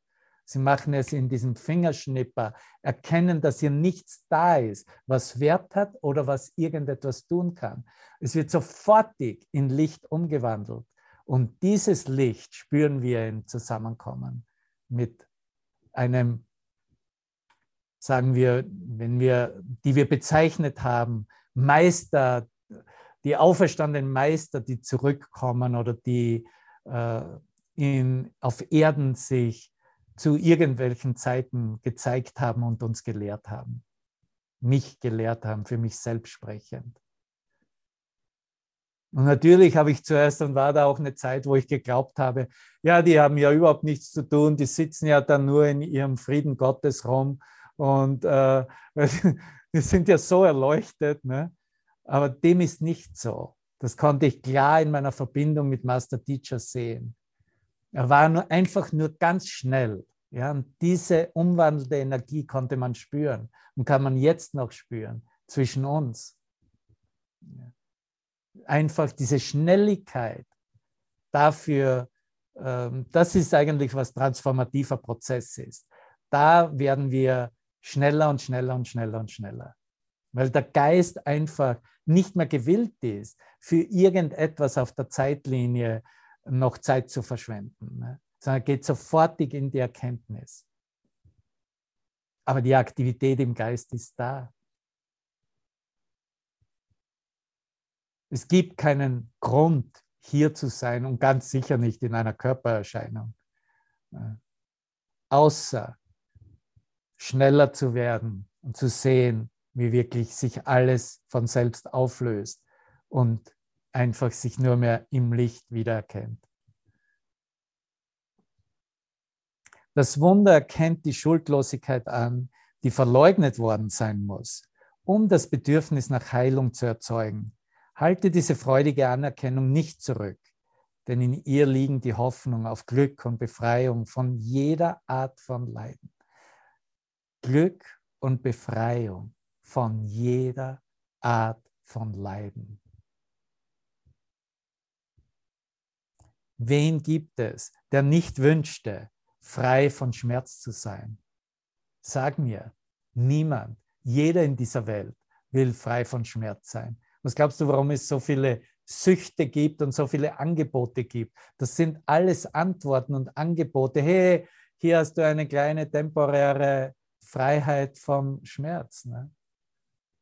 Sie machen es in diesem Fingerschnipper, erkennen, dass hier nichts da ist, was Wert hat oder was irgendetwas tun kann. Es wird sofortig in Licht umgewandelt. Und dieses Licht spüren wir im Zusammenkommen mit einem, sagen wir, wenn wir, die wir bezeichnet haben, Meister, die auferstandenen Meister, die zurückkommen oder die äh, in, auf Erden sich zu irgendwelchen Zeiten gezeigt haben und uns gelehrt haben. Mich gelehrt haben, für mich selbst sprechend. Und natürlich habe ich zuerst, und war da auch eine Zeit, wo ich geglaubt habe, ja, die haben ja überhaupt nichts zu tun, die sitzen ja dann nur in ihrem Frieden Gottes rum und äh, die sind ja so erleuchtet. Ne? Aber dem ist nicht so. Das konnte ich klar in meiner Verbindung mit Master Teacher sehen. Er war nur einfach nur ganz schnell. Ja, und diese umwandelnde Energie konnte man spüren und kann man jetzt noch spüren zwischen uns. Einfach diese Schnelligkeit dafür, ähm, das ist eigentlich, was transformativer Prozess ist. Da werden wir schneller und schneller und schneller und schneller. Weil der Geist einfach nicht mehr gewillt ist, für irgendetwas auf der Zeitlinie noch Zeit zu verschwenden, ne? sondern geht sofortig in die Erkenntnis. Aber die Aktivität im Geist ist da. Es gibt keinen Grund, hier zu sein und ganz sicher nicht in einer Körpererscheinung. außer schneller zu werden und zu sehen, wie wirklich sich alles von selbst auflöst und einfach sich nur mehr im Licht wiedererkennt. Das Wunder erkennt die Schuldlosigkeit an, die verleugnet worden sein muss, um das Bedürfnis nach Heilung zu erzeugen. Halte diese freudige Anerkennung nicht zurück, denn in ihr liegen die Hoffnung auf Glück und Befreiung von jeder Art von Leiden. Glück und Befreiung von jeder Art von Leiden. Wen gibt es, der nicht wünschte, frei von Schmerz zu sein? Sag mir, niemand, jeder in dieser Welt will frei von Schmerz sein. Was glaubst du, warum es so viele Süchte gibt und so viele Angebote gibt? Das sind alles Antworten und Angebote. Hey, hier hast du eine kleine temporäre Freiheit vom Schmerz. Ne?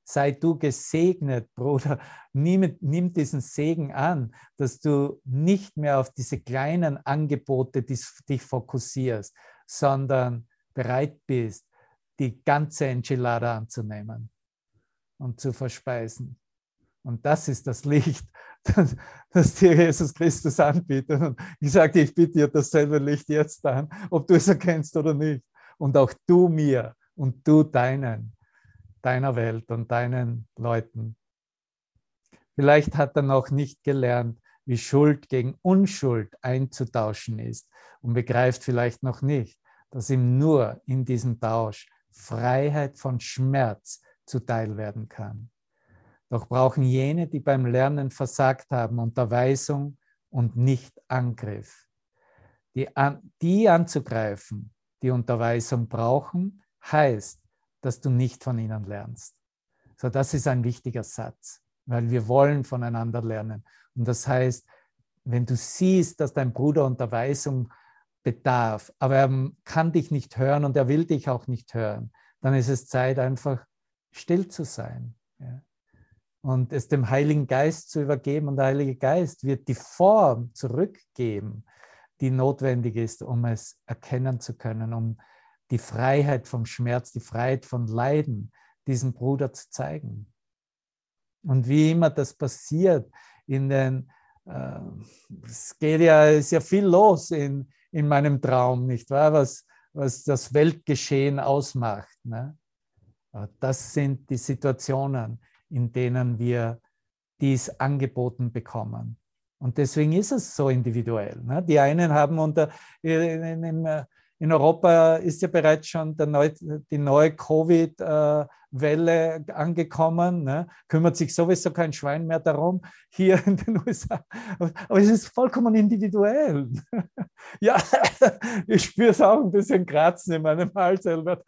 Sei du gesegnet, Bruder. Nimm, nimm diesen Segen an, dass du nicht mehr auf diese kleinen Angebote dich fokussierst, sondern bereit bist, die ganze Enchilada anzunehmen und zu verspeisen. Und das ist das Licht, das, das dir Jesus Christus anbietet. Und ich sage, ich biete dir dasselbe Licht jetzt an, ob du es erkennst oder nicht. Und auch du mir und du deinen, deiner Welt und deinen Leuten. Vielleicht hat er noch nicht gelernt, wie Schuld gegen Unschuld einzutauschen ist und begreift vielleicht noch nicht, dass ihm nur in diesem Tausch Freiheit von Schmerz zuteil werden kann. Doch brauchen jene, die beim Lernen versagt haben, Unterweisung und nicht Angriff. Die, an, die anzugreifen, die Unterweisung brauchen, heißt, dass du nicht von ihnen lernst. So, das ist ein wichtiger Satz, weil wir wollen voneinander lernen. Und das heißt, wenn du siehst, dass dein Bruder Unterweisung bedarf, aber er kann dich nicht hören und er will dich auch nicht hören, dann ist es Zeit, einfach still zu sein. Ja. Und es dem Heiligen Geist zu übergeben. Und der Heilige Geist wird die Form zurückgeben, die notwendig ist, um es erkennen zu können, um die Freiheit vom Schmerz, die Freiheit von Leiden diesem Bruder zu zeigen. Und wie immer das passiert in den, äh, es geht ja, ist ja viel los in, in meinem Traum, nicht wahr? Was, was das Weltgeschehen ausmacht. Ne? Das sind die Situationen, in denen wir dies angeboten bekommen. Und deswegen ist es so individuell. Ne? Die einen haben unter, in, in, in Europa ist ja bereits schon Neu, die neue Covid-Welle angekommen. Ne? Kümmert sich sowieso kein Schwein mehr darum hier in den USA. Aber es ist vollkommen individuell. ja, ich spüre es auch ein bisschen Kratzen in meinem Hals, Albert.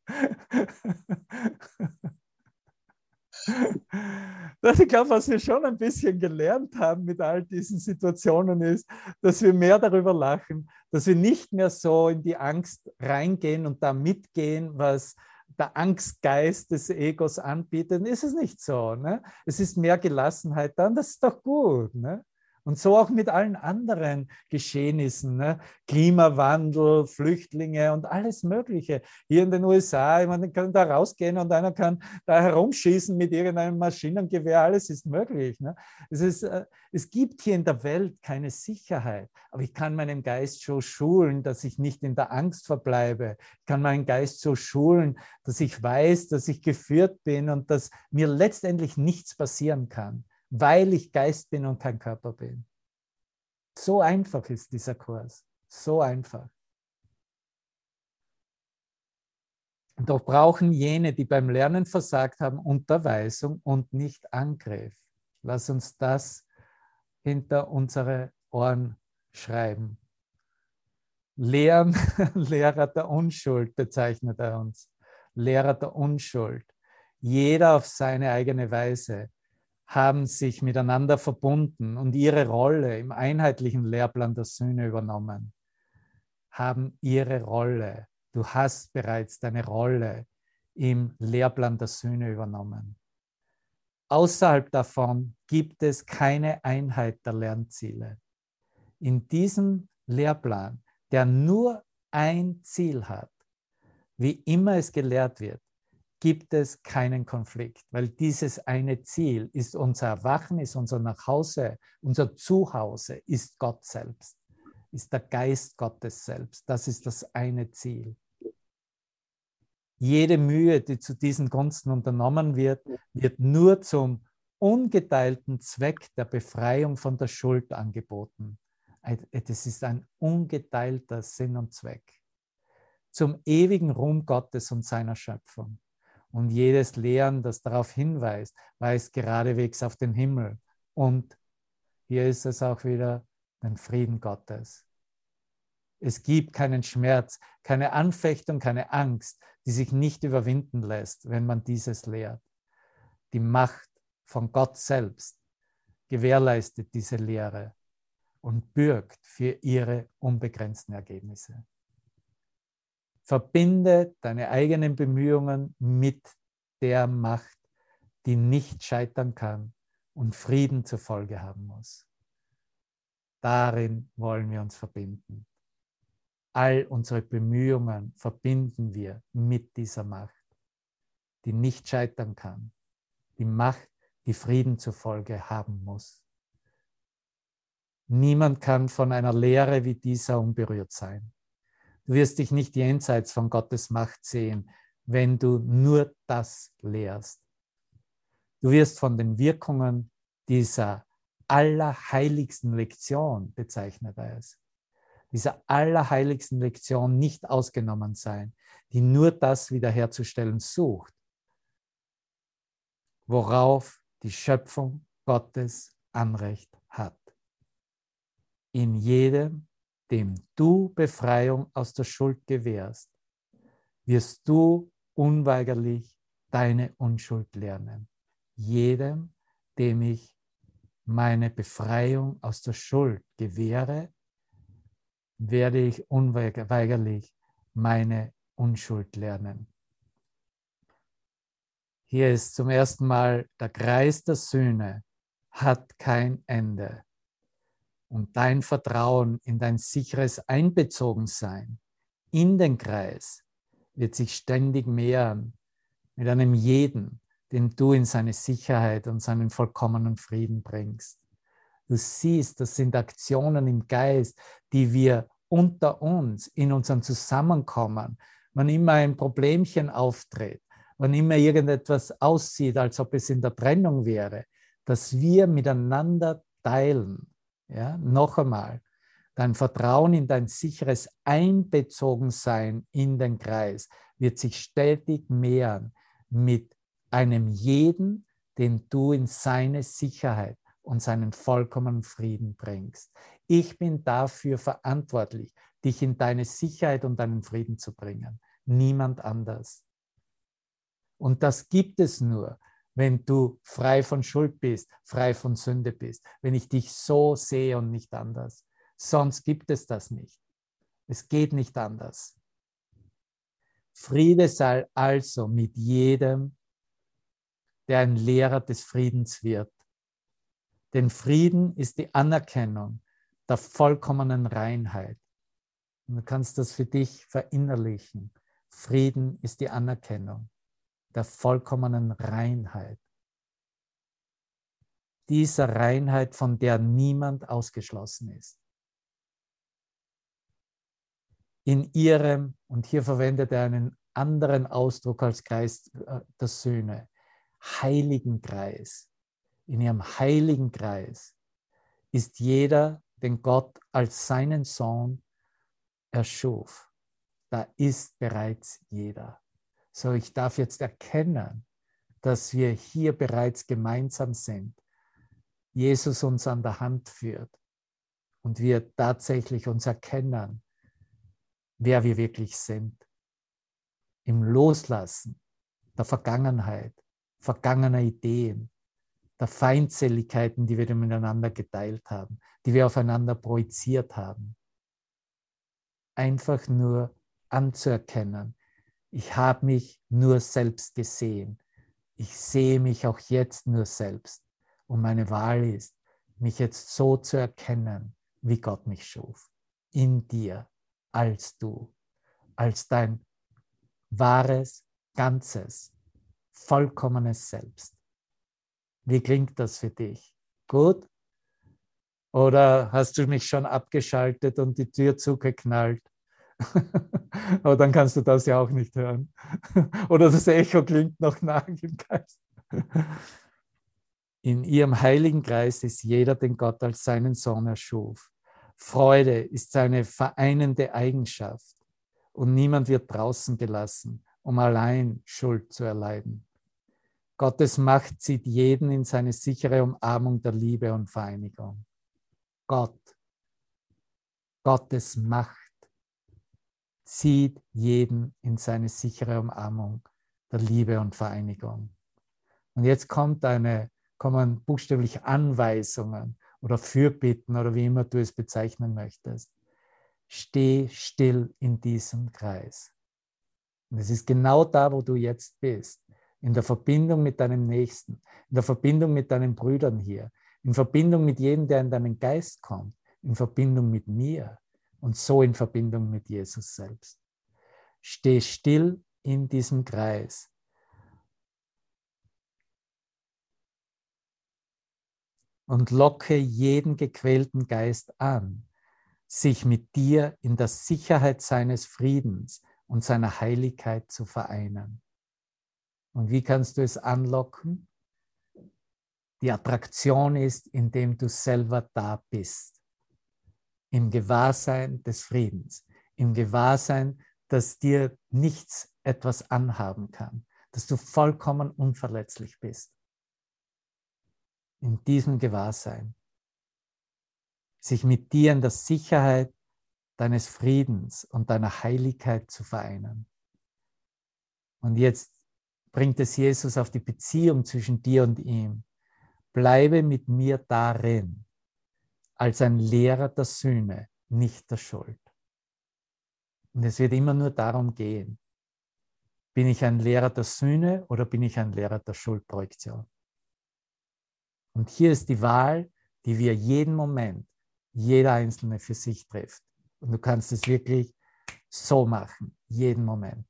ich glaube, was wir schon ein bisschen gelernt haben mit all diesen Situationen ist, dass wir mehr darüber lachen, dass wir nicht mehr so in die Angst reingehen und da mitgehen, was der Angstgeist des Egos anbietet. Ist es nicht so? Ne? Es ist mehr Gelassenheit dann, das ist doch gut. Ne? Und so auch mit allen anderen Geschehnissen, ne? Klimawandel, Flüchtlinge und alles Mögliche. Hier in den USA, man kann da rausgehen und einer kann da herumschießen mit irgendeinem Maschinengewehr, alles ist möglich. Ne? Es, ist, äh, es gibt hier in der Welt keine Sicherheit, aber ich kann meinen Geist so schulen, dass ich nicht in der Angst verbleibe. Ich kann meinen Geist so schulen, dass ich weiß, dass ich geführt bin und dass mir letztendlich nichts passieren kann weil ich Geist bin und kein Körper bin. So einfach ist dieser Kurs. So einfach. Doch brauchen jene, die beim Lernen versagt haben, Unterweisung und nicht Angriff. Lass uns das hinter unsere Ohren schreiben. Lehren, Lehrer der Unschuld bezeichnet er uns. Lehrer der Unschuld. Jeder auf seine eigene Weise haben sich miteinander verbunden und ihre Rolle im einheitlichen Lehrplan der Söhne übernommen, haben ihre Rolle. Du hast bereits deine Rolle im Lehrplan der Söhne übernommen. Außerhalb davon gibt es keine Einheit der Lernziele. in diesem Lehrplan, der nur ein Ziel hat, wie immer es gelehrt wird, gibt es keinen Konflikt, weil dieses eine Ziel ist unser Erwachen, ist unser Nachhause, unser Zuhause, ist Gott selbst, ist der Geist Gottes selbst. Das ist das eine Ziel. Jede Mühe, die zu diesen Gunsten unternommen wird, wird nur zum ungeteilten Zweck der Befreiung von der Schuld angeboten. Das ist ein ungeteilter Sinn und Zweck. Zum ewigen Ruhm Gottes und seiner Schöpfung. Und jedes Lehren, das darauf hinweist, weist geradewegs auf den Himmel. Und hier ist es auch wieder den Frieden Gottes. Es gibt keinen Schmerz, keine Anfechtung, keine Angst, die sich nicht überwinden lässt, wenn man dieses lehrt. Die Macht von Gott selbst gewährleistet diese Lehre und bürgt für ihre unbegrenzten Ergebnisse. Verbinde deine eigenen Bemühungen mit der Macht, die nicht scheitern kann und Frieden zur Folge haben muss. Darin wollen wir uns verbinden. All unsere Bemühungen verbinden wir mit dieser Macht, die nicht scheitern kann. Die Macht, die Frieden zur Folge haben muss. Niemand kann von einer Lehre wie dieser unberührt sein. Du wirst dich nicht jenseits von Gottes Macht sehen, wenn du nur das lehrst. Du wirst von den Wirkungen dieser allerheiligsten Lektion, bezeichnet er es, dieser allerheiligsten Lektion nicht ausgenommen sein, die nur das wiederherzustellen sucht, worauf die Schöpfung Gottes Anrecht hat. In jedem dem du Befreiung aus der Schuld gewährst, wirst du unweigerlich deine Unschuld lernen. Jedem, dem ich meine Befreiung aus der Schuld gewähre, werde ich unweigerlich meine Unschuld lernen. Hier ist zum ersten Mal der Kreis der Sühne hat kein Ende und dein Vertrauen in dein sicheres Einbezogensein in den Kreis wird sich ständig mehren mit einem jeden, den du in seine Sicherheit und seinen vollkommenen Frieden bringst. Du siehst, das sind Aktionen im Geist, die wir unter uns in unserem Zusammenkommen, wann immer ein Problemchen auftritt, wann immer irgendetwas aussieht, als ob es in der Trennung wäre, dass wir miteinander teilen ja, noch einmal, dein Vertrauen in dein sicheres Einbezogensein in den Kreis wird sich stetig mehren mit einem jeden, den du in seine Sicherheit und seinen vollkommenen Frieden bringst. Ich bin dafür verantwortlich, dich in deine Sicherheit und deinen Frieden zu bringen. Niemand anders. Und das gibt es nur, wenn du frei von Schuld bist, frei von Sünde bist, wenn ich dich so sehe und nicht anders. Sonst gibt es das nicht. Es geht nicht anders. Friede sei also mit jedem, der ein Lehrer des Friedens wird. Denn Frieden ist die Anerkennung der vollkommenen Reinheit. Und du kannst das für dich verinnerlichen. Frieden ist die Anerkennung der vollkommenen Reinheit. Dieser Reinheit, von der niemand ausgeschlossen ist. In ihrem, und hier verwendet er einen anderen Ausdruck als Kreis äh, der Söhne, heiligen Kreis. In ihrem heiligen Kreis ist jeder, den Gott als seinen Sohn erschuf. Da ist bereits jeder. So, ich darf jetzt erkennen, dass wir hier bereits gemeinsam sind. Jesus uns an der Hand führt und wir tatsächlich uns erkennen, wer wir wirklich sind. Im Loslassen der Vergangenheit, vergangener Ideen, der Feindseligkeiten, die wir miteinander geteilt haben, die wir aufeinander projiziert haben. Einfach nur anzuerkennen, ich habe mich nur selbst gesehen. Ich sehe mich auch jetzt nur selbst. Und meine Wahl ist, mich jetzt so zu erkennen, wie Gott mich schuf. In dir, als du, als dein wahres, ganzes, vollkommenes Selbst. Wie klingt das für dich? Gut? Oder hast du mich schon abgeschaltet und die Tür zugeknallt? Aber dann kannst du das ja auch nicht hören. Oder das Echo klingt noch nach im Geist. In ihrem heiligen Kreis ist jeder, den Gott als seinen Sohn erschuf. Freude ist seine vereinende Eigenschaft und niemand wird draußen gelassen, um allein Schuld zu erleiden. Gottes Macht zieht jeden in seine sichere Umarmung der Liebe und Vereinigung. Gott, Gottes Macht zieht jeden in seine sichere Umarmung der Liebe und Vereinigung. Und jetzt kommt eine, kommen buchstäblich Anweisungen oder Fürbitten oder wie immer du es bezeichnen möchtest. Steh still in diesem Kreis. Und es ist genau da, wo du jetzt bist. In der Verbindung mit deinem Nächsten, in der Verbindung mit deinen Brüdern hier, in Verbindung mit jedem, der in deinen Geist kommt, in Verbindung mit mir und so in Verbindung mit Jesus selbst. Steh still in diesem Kreis. Und locke jeden gequälten Geist an, sich mit dir in der Sicherheit seines Friedens und seiner Heiligkeit zu vereinen. Und wie kannst du es anlocken? Die Attraktion ist, indem du selber da bist im Gewahrsein des Friedens, im Gewahrsein, dass dir nichts etwas anhaben kann, dass du vollkommen unverletzlich bist. In diesem Gewahrsein, sich mit dir in der Sicherheit deines Friedens und deiner Heiligkeit zu vereinen. Und jetzt bringt es Jesus auf die Beziehung zwischen dir und ihm. Bleibe mit mir darin als ein Lehrer der Sühne, nicht der Schuld. Und es wird immer nur darum gehen, bin ich ein Lehrer der Sühne oder bin ich ein Lehrer der Schuldprojektion? Und hier ist die Wahl, die wir jeden Moment, jeder Einzelne für sich trifft. Und du kannst es wirklich so machen, jeden Moment.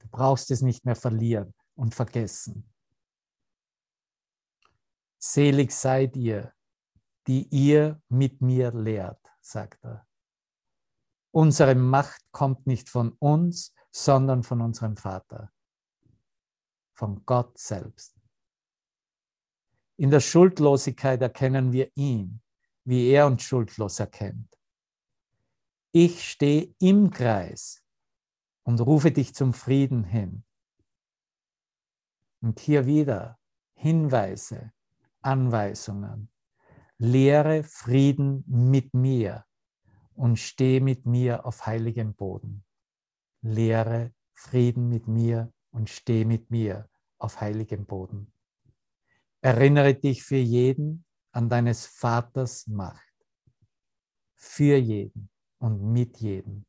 Du brauchst es nicht mehr verlieren und vergessen. Selig seid ihr, die ihr mit mir lehrt, sagt er. Unsere Macht kommt nicht von uns, sondern von unserem Vater, von Gott selbst. In der Schuldlosigkeit erkennen wir ihn, wie er uns schuldlos erkennt. Ich stehe im Kreis und rufe dich zum Frieden hin. Und hier wieder Hinweise, Anweisungen. Lehre Frieden mit mir und stehe mit mir auf heiligem Boden. Lehre Frieden mit mir und stehe mit mir auf heiligem Boden. Erinnere dich für jeden an deines Vaters Macht. Für jeden und mit jedem.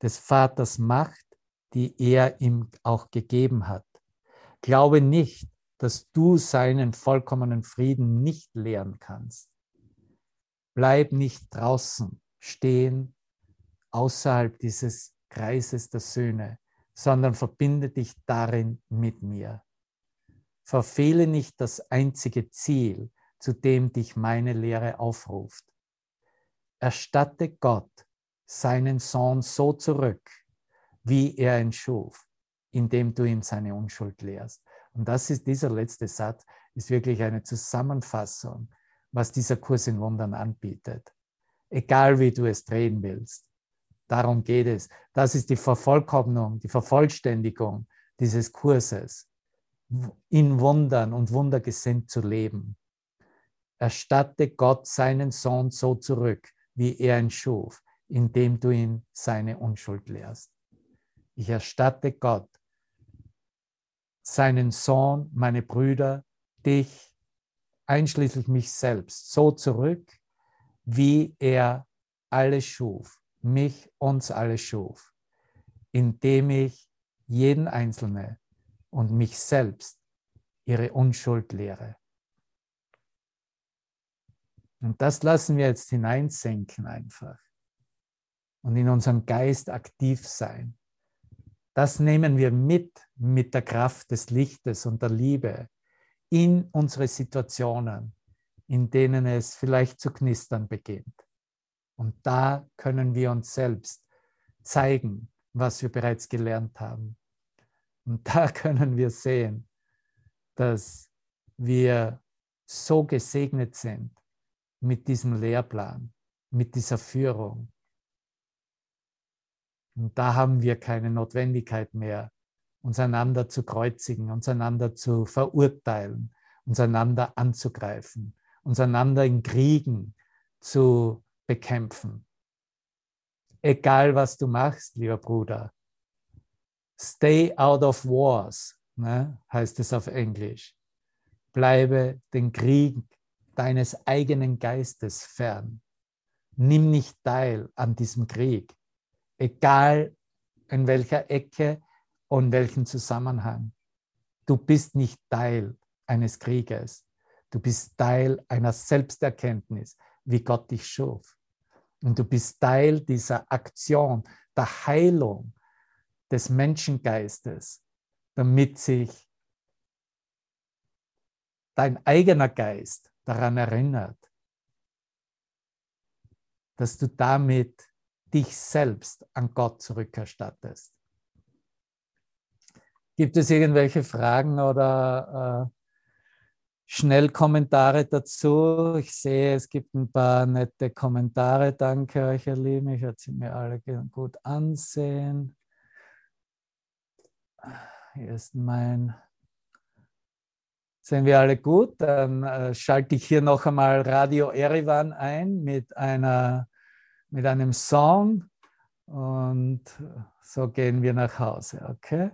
Des Vaters Macht, die er ihm auch gegeben hat. Glaube nicht, dass du seinen vollkommenen Frieden nicht lehren kannst. Bleib nicht draußen stehen, außerhalb dieses Kreises der Söhne, sondern verbinde dich darin mit mir. Verfehle nicht das einzige Ziel, zu dem dich meine Lehre aufruft. Erstatte Gott seinen Sohn so zurück, wie er ihn schuf, indem du ihm seine Unschuld lehrst. Und das ist dieser letzte Satz, ist wirklich eine Zusammenfassung, was dieser Kurs in Wundern anbietet. Egal wie du es drehen willst. Darum geht es. Das ist die Vervollkommnung, die Vervollständigung dieses Kurses. In Wundern und wundergesinnt zu leben. Erstatte Gott seinen Sohn so zurück, wie er ihn schuf, indem du ihn seine Unschuld lehrst. Ich erstatte Gott seinen Sohn, meine Brüder, dich, einschließlich mich selbst, so zurück, wie er alles schuf, mich, uns alle schuf, indem ich jeden Einzelne und mich selbst ihre Unschuld lehre. Und das lassen wir jetzt hineinsinken einfach und in unserem Geist aktiv sein. Das nehmen wir mit mit der Kraft des Lichtes und der Liebe in unsere Situationen, in denen es vielleicht zu knistern beginnt. Und da können wir uns selbst zeigen, was wir bereits gelernt haben. Und da können wir sehen, dass wir so gesegnet sind mit diesem Lehrplan, mit dieser Führung. Und da haben wir keine Notwendigkeit mehr, uns einander zu kreuzigen, uns einander zu verurteilen, uns einander anzugreifen, uns einander in Kriegen zu bekämpfen. Egal was du machst, lieber Bruder, stay out of wars, ne, heißt es auf Englisch. Bleibe den Krieg deines eigenen Geistes fern. Nimm nicht teil an diesem Krieg, egal in welcher Ecke und welchen Zusammenhang. Du bist nicht Teil eines Krieges. Du bist Teil einer Selbsterkenntnis, wie Gott dich schuf. Und du bist Teil dieser Aktion der Heilung des Menschengeistes, damit sich dein eigener Geist daran erinnert, dass du damit dich selbst an Gott zurückerstattest. Gibt es irgendwelche Fragen oder äh, Schnellkommentare dazu? Ich sehe, es gibt ein paar nette Kommentare. Danke euch, ihr Lieben. Ich werde sie mir alle gut ansehen. Hier ist mein. Sehen wir alle gut? Dann äh, schalte ich hier noch einmal Radio Erivan ein mit, einer, mit einem Song und so gehen wir nach Hause, okay?